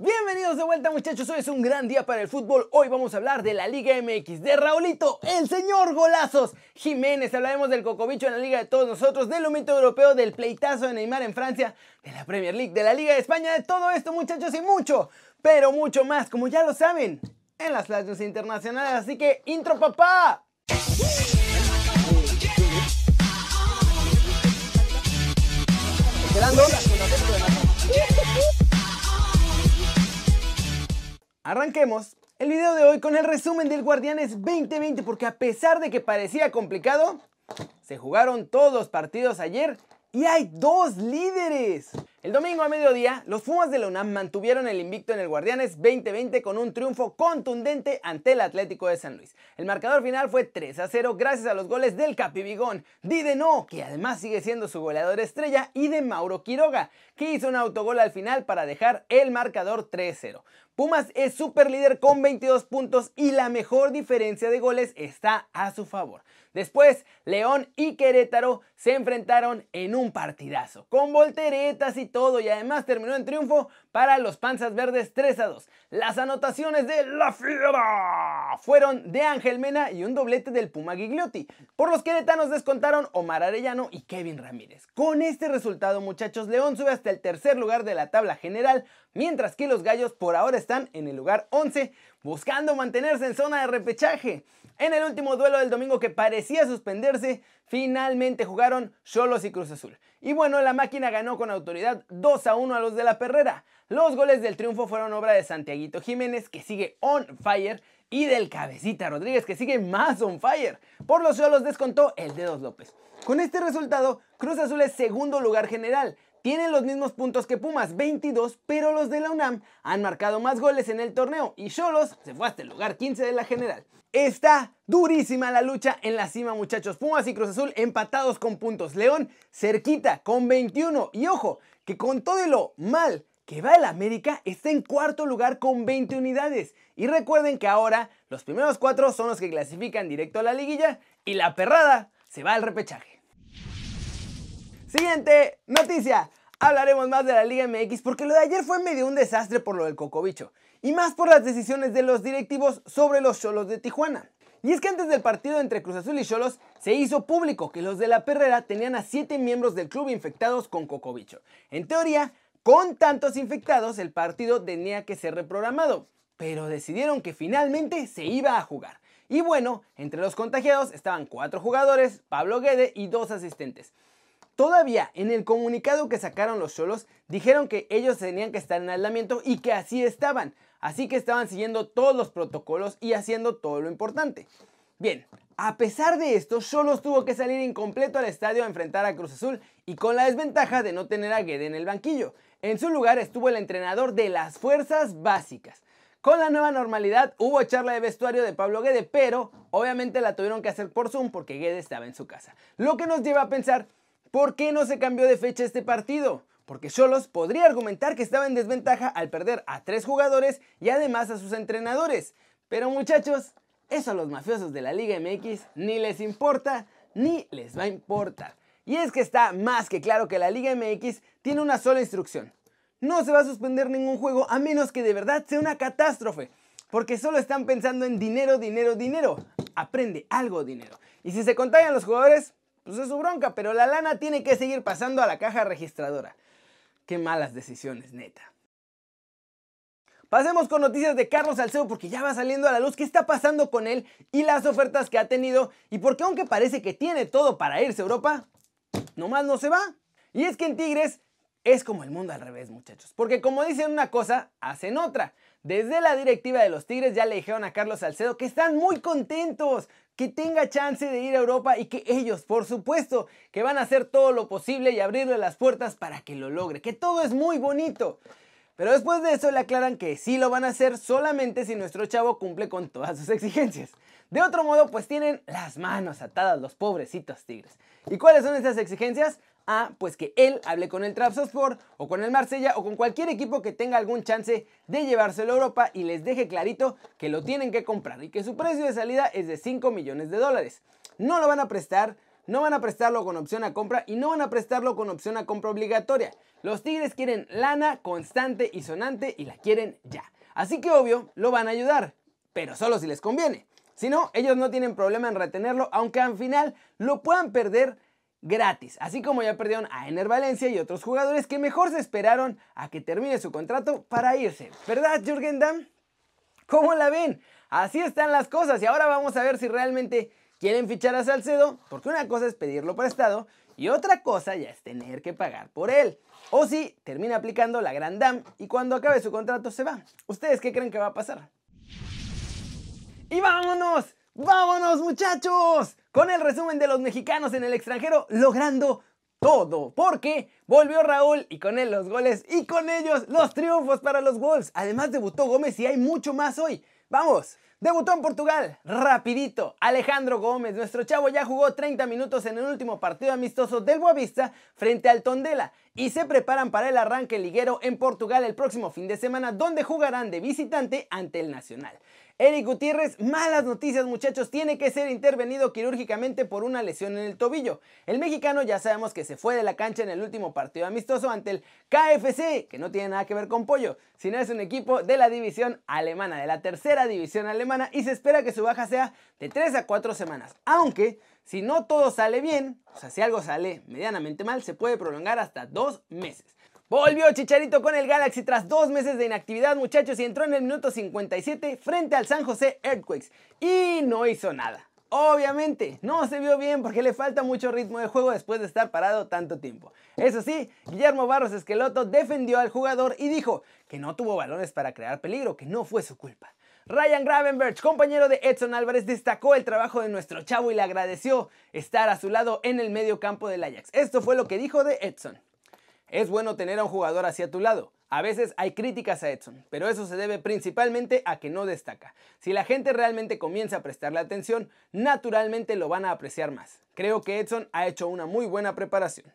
Bienvenidos de vuelta muchachos, hoy es un gran día para el fútbol. Hoy vamos a hablar de la Liga MX, de Raulito, el señor golazos. Jiménez, hablaremos del cocobicho en la Liga de todos nosotros, del humito europeo, del pleitazo de Neymar en Francia, de la Premier League, de la Liga de España, de todo esto muchachos y mucho, pero mucho más, como ya lo saben, en las clases internacionales. Así que, intro papá. Arranquemos el video de hoy con el resumen del Guardianes 2020 porque a pesar de que parecía complicado, se jugaron todos los partidos ayer y hay dos líderes. El domingo a mediodía, los Pumas de la UNAM mantuvieron el invicto en el Guardianes 2020 con un triunfo contundente ante el Atlético de San Luis. El marcador final fue 3 a 0 gracias a los goles del Capibigón, No, que además sigue siendo su goleador estrella, y de Mauro Quiroga, que hizo un autogol al final para dejar el marcador 3-0. Pumas es super líder con 22 puntos y la mejor diferencia de goles está a su favor. Después, León y Querétaro se enfrentaron en un partidazo, con volteretas y todo, y además terminó en triunfo para los Panzas Verdes 3 a 2. Las anotaciones de La Fiera fueron de Ángel Mena y un doblete del Puma Gigliotti. Por los queretanos descontaron Omar Arellano y Kevin Ramírez. Con este resultado, muchachos, León sube hasta el tercer lugar de la tabla general, mientras que los Gallos por ahora están en el lugar 11, buscando mantenerse en zona de repechaje. En el último duelo del domingo que parecía suspenderse, finalmente jugaron Cholos y Cruz Azul. Y bueno, la máquina ganó con autoridad 2 a 1 a los de la Perrera. Los goles del triunfo fueron obra de Santiaguito Jiménez, que sigue on fire, y del Cabecita Rodríguez, que sigue más on fire. Por los Cholos descontó el Dedos López. Con este resultado, Cruz Azul es segundo lugar general. Tienen los mismos puntos que Pumas, 22, pero los de la UNAM han marcado más goles en el torneo y Cholos se fue hasta el lugar 15 de la general. Está durísima la lucha en la cima, muchachos. Pumas y Cruz Azul empatados con puntos. León cerquita con 21. Y ojo, que con todo lo mal que va el América, está en cuarto lugar con 20 unidades. Y recuerden que ahora los primeros cuatro son los que clasifican directo a la liguilla y la perrada se va al repechaje. Siguiente noticia. Hablaremos más de la Liga MX porque lo de ayer fue medio un desastre por lo del cocobicho y más por las decisiones de los directivos sobre los Cholos de Tijuana. Y es que antes del partido entre Cruz Azul y Cholos se hizo público que los de la Perrera tenían a 7 miembros del club infectados con cocobicho. En teoría, con tantos infectados el partido tenía que ser reprogramado, pero decidieron que finalmente se iba a jugar. Y bueno, entre los contagiados estaban 4 jugadores, Pablo Guede y 2 asistentes. Todavía en el comunicado que sacaron los solos dijeron que ellos tenían que estar en aislamiento y que así estaban, así que estaban siguiendo todos los protocolos y haciendo todo lo importante. Bien, a pesar de esto, Solos tuvo que salir incompleto al estadio a enfrentar a Cruz Azul y con la desventaja de no tener a Guede en el banquillo. En su lugar estuvo el entrenador de las fuerzas básicas. Con la nueva normalidad hubo charla de vestuario de Pablo Guede, pero obviamente la tuvieron que hacer por Zoom porque Guede estaba en su casa. Lo que nos lleva a pensar ¿Por qué no se cambió de fecha este partido? Porque Cholos podría argumentar que estaba en desventaja al perder a tres jugadores y además a sus entrenadores. Pero muchachos, eso a los mafiosos de la Liga MX ni les importa ni les va a importar. Y es que está más que claro que la Liga MX tiene una sola instrucción. No se va a suspender ningún juego a menos que de verdad sea una catástrofe. Porque solo están pensando en dinero, dinero, dinero. Aprende algo dinero. Y si se contagian los jugadores, pues es su bronca, pero la lana tiene que seguir pasando a la caja registradora. Qué malas decisiones, neta. Pasemos con noticias de Carlos Salcedo porque ya va saliendo a la luz qué está pasando con él y las ofertas que ha tenido y porque aunque parece que tiene todo para irse a Europa, nomás no se va. Y es que en Tigres es como el mundo al revés, muchachos, porque como dicen una cosa, hacen otra. Desde la directiva de los Tigres ya le dijeron a Carlos Salcedo que están muy contentos, que tenga chance de ir a Europa y que ellos, por supuesto, que van a hacer todo lo posible y abrirle las puertas para que lo logre, que todo es muy bonito. Pero después de eso le aclaran que sí lo van a hacer solamente si nuestro chavo cumple con todas sus exigencias. De otro modo, pues tienen las manos atadas los pobrecitos tigres. ¿Y cuáles son esas exigencias? Pues que él hable con el Trabzonspor o con el Marsella o con cualquier equipo que tenga algún chance de llevárselo a Europa y les deje clarito que lo tienen que comprar y que su precio de salida es de 5 millones de dólares. No lo van a prestar, no van a prestarlo con opción a compra y no van a prestarlo con opción a compra obligatoria. Los Tigres quieren lana constante y sonante y la quieren ya. Así que obvio, lo van a ayudar, pero solo si les conviene. Si no, ellos no tienen problema en retenerlo, aunque al final lo puedan perder gratis, así como ya perdieron a Ener Valencia y otros jugadores que mejor se esperaron a que termine su contrato para irse. ¿Verdad, Jürgen Damm? ¿Cómo la ven? Así están las cosas y ahora vamos a ver si realmente quieren fichar a Salcedo, porque una cosa es pedirlo prestado y otra cosa ya es tener que pagar por él. O si termina aplicando la Gran Dam y cuando acabe su contrato se va. ¿Ustedes qué creen que va a pasar? ¡Y vámonos! ¡Vámonos muchachos! Con el resumen de los mexicanos en el extranjero logrando todo, porque volvió Raúl y con él los goles y con ellos los triunfos para los Wolves. Además debutó Gómez y hay mucho más hoy. ¡Vamos! Debutó en Portugal, rapidito. Alejandro Gómez, nuestro chavo ya jugó 30 minutos en el último partido amistoso del Boavista frente al Tondela y se preparan para el arranque liguero en Portugal el próximo fin de semana donde jugarán de visitante ante el Nacional. Eric Gutiérrez, malas noticias muchachos, tiene que ser intervenido quirúrgicamente por una lesión en el tobillo. El mexicano ya sabemos que se fue de la cancha en el último partido amistoso ante el KFC, que no tiene nada que ver con Pollo, sino es un equipo de la división alemana, de la tercera división alemana, y se espera que su baja sea de 3 a 4 semanas. Aunque, si no todo sale bien, o sea, si algo sale medianamente mal, se puede prolongar hasta 2 meses. Volvió Chicharito con el Galaxy tras dos meses de inactividad, muchachos, y entró en el minuto 57 frente al San José Earthquakes. Y no hizo nada. Obviamente, no se vio bien porque le falta mucho ritmo de juego después de estar parado tanto tiempo. Eso sí, Guillermo Barros Esqueloto defendió al jugador y dijo que no tuvo balones para crear peligro, que no fue su culpa. Ryan Gravenberch, compañero de Edson Álvarez, destacó el trabajo de nuestro chavo y le agradeció estar a su lado en el medio campo del Ajax. Esto fue lo que dijo de Edson. Es bueno tener a un jugador hacia tu lado. A veces hay críticas a Edson, pero eso se debe principalmente a que no destaca. Si la gente realmente comienza a prestarle atención, naturalmente lo van a apreciar más. Creo que Edson ha hecho una muy buena preparación.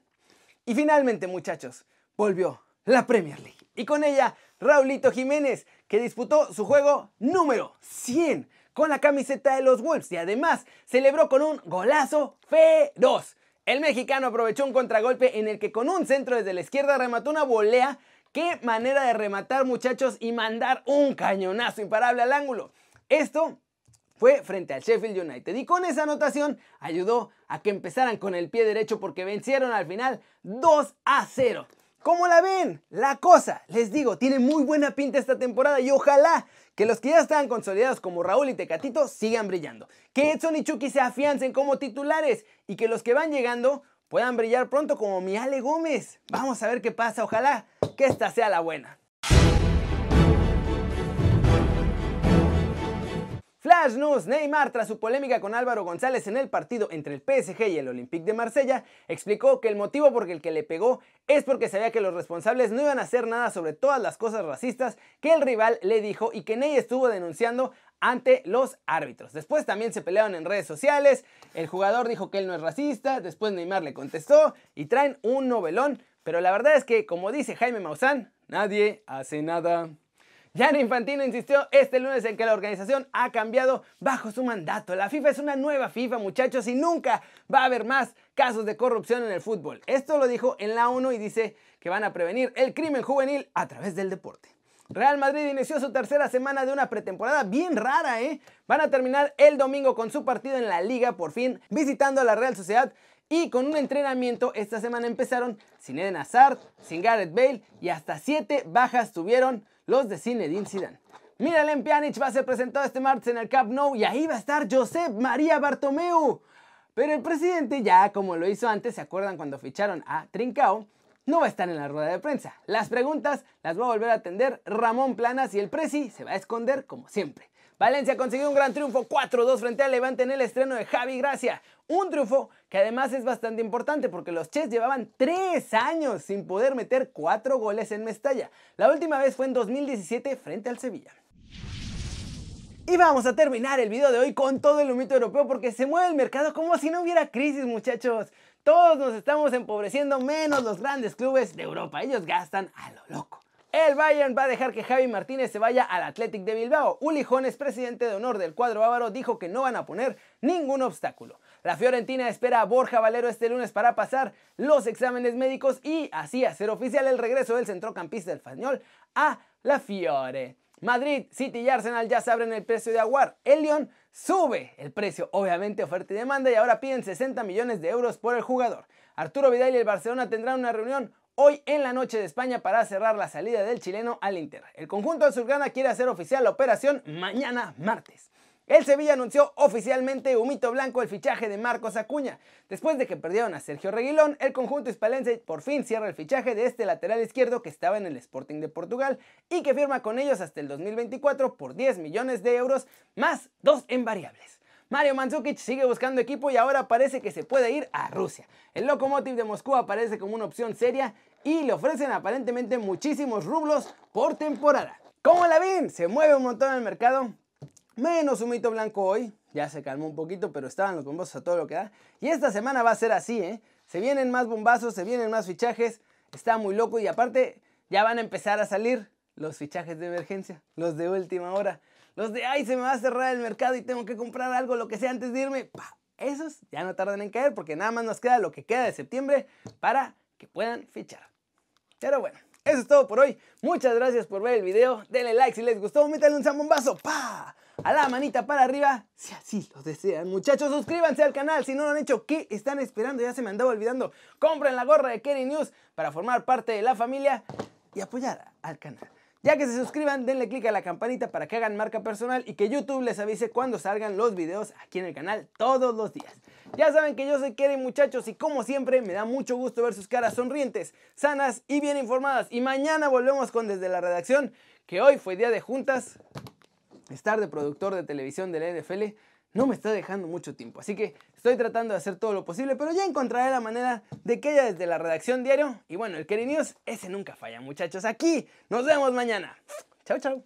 Y finalmente, muchachos, volvió la Premier League. Y con ella, Raulito Jiménez, que disputó su juego número 100 con la camiseta de los Wolves y además celebró con un golazo feroz. El mexicano aprovechó un contragolpe en el que con un centro desde la izquierda remató una volea. Qué manera de rematar muchachos y mandar un cañonazo imparable al ángulo. Esto fue frente al Sheffield United y con esa anotación ayudó a que empezaran con el pie derecho porque vencieron al final 2 a 0. ¿Cómo la ven? La cosa, les digo, tiene muy buena pinta esta temporada y ojalá que los que ya están consolidados como Raúl y Tecatito sigan brillando. Que Edson y Chucky se afiancen como titulares y que los que van llegando puedan brillar pronto como mi Ale Gómez. Vamos a ver qué pasa, ojalá que esta sea la buena. Flash News, Neymar, tras su polémica con Álvaro González en el partido entre el PSG y el Olympique de Marsella, explicó que el motivo por el que le pegó es porque sabía que los responsables no iban a hacer nada sobre todas las cosas racistas que el rival le dijo y que Ney estuvo denunciando ante los árbitros. Después también se pelearon en redes sociales, el jugador dijo que él no es racista, después Neymar le contestó y traen un novelón, pero la verdad es que, como dice Jaime Maussan, nadie hace nada. Gianni Infantino insistió este lunes en que la organización ha cambiado bajo su mandato. La FIFA es una nueva FIFA, muchachos, y nunca va a haber más casos de corrupción en el fútbol. Esto lo dijo en la ONU y dice que van a prevenir el crimen juvenil a través del deporte. Real Madrid inició su tercera semana de una pretemporada bien rara, ¿eh? Van a terminar el domingo con su partido en la liga, por fin, visitando a la Real Sociedad y con un entrenamiento esta semana empezaron sin Eden Hazard, sin Gareth Bale y hasta siete bajas tuvieron los de Zinedine Zidane. Miralem Pjanic va a ser presentado este martes en el Camp Nou y ahí va a estar Josep María Bartomeu. Pero el presidente ya, como lo hizo antes, ¿se acuerdan cuando ficharon a Trincao? No va a estar en la rueda de prensa. Las preguntas las va a volver a atender Ramón Planas y el presi se va a esconder como siempre. Valencia consiguió un gran triunfo 4-2 frente al Levante en el estreno de Javi Gracia. Un triunfo que además es bastante importante porque los Chess llevaban 3 años sin poder meter 4 goles en Mestalla. La última vez fue en 2017 frente al Sevilla. Y vamos a terminar el video de hoy con todo el humito europeo porque se mueve el mercado como si no hubiera crisis muchachos. Todos nos estamos empobreciendo menos los grandes clubes de Europa. Ellos gastan a lo loco. El Bayern va a dejar que Javi Martínez se vaya al Athletic de Bilbao. Uli Jones, presidente de honor del cuadro bávaro, dijo que no van a poner ningún obstáculo. La Fiorentina espera a Borja Valero este lunes para pasar los exámenes médicos y así hacer oficial el regreso del centrocampista español a la Fiore. Madrid, City y Arsenal ya saben el precio de Aguar. El Lyon sube el precio, obviamente oferta y demanda, y ahora piden 60 millones de euros por el jugador. Arturo Vidal y el Barcelona tendrán una reunión hoy en la noche de España para cerrar la salida del chileno al Inter. El conjunto azulgrana quiere hacer oficial la operación mañana martes. El Sevilla anunció oficialmente humito blanco el fichaje de Marcos Acuña. Después de que perdieron a Sergio Reguilón, el conjunto hispalense por fin cierra el fichaje de este lateral izquierdo que estaba en el Sporting de Portugal y que firma con ellos hasta el 2024 por 10 millones de euros más dos en variables. Mario Mandzukic sigue buscando equipo y ahora parece que se puede ir a Rusia. El Lokomotiv de Moscú aparece como una opción seria y le ofrecen aparentemente muchísimos rublos por temporada. Como la ven, se mueve un montón el mercado, Menos humito blanco hoy, ya se calmó un poquito, pero estaban los bombazos a todo lo que da. Y esta semana va a ser así, ¿eh? Se vienen más bombazos, se vienen más fichajes, está muy loco y aparte ya van a empezar a salir los fichajes de emergencia, los de última hora, los de, ay, se me va a cerrar el mercado y tengo que comprar algo, lo que sea antes de irme. Esos ya no tardan en caer porque nada más nos queda lo que queda de septiembre para que puedan fichar. Pero bueno, eso es todo por hoy. Muchas gracias por ver el video. Denle like si les gustó. Métanle un zambombazo. ¡Pa! A la manita para arriba. Si así lo desean. Muchachos, suscríbanse al canal. Si no lo han hecho, ¿qué están esperando? Ya se me andaba olvidando. Compren la gorra de Kerry News para formar parte de la familia y apoyar al canal. Ya que se suscriban, denle click a la campanita para que hagan marca personal y que YouTube les avise cuando salgan los videos aquí en el canal todos los días. Ya saben que yo soy Kerry muchachos y como siempre me da mucho gusto ver sus caras sonrientes, sanas y bien informadas. Y mañana volvemos con Desde la Redacción, que hoy fue día de juntas, estar de productor de televisión de la NFL no me está dejando mucho tiempo. Así que estoy tratando de hacer todo lo posible, pero ya encontraré la manera de que haya desde la redacción diario. Y bueno, el Keri News, ese nunca falla, muchachos. Aquí nos vemos mañana. Chao, chao.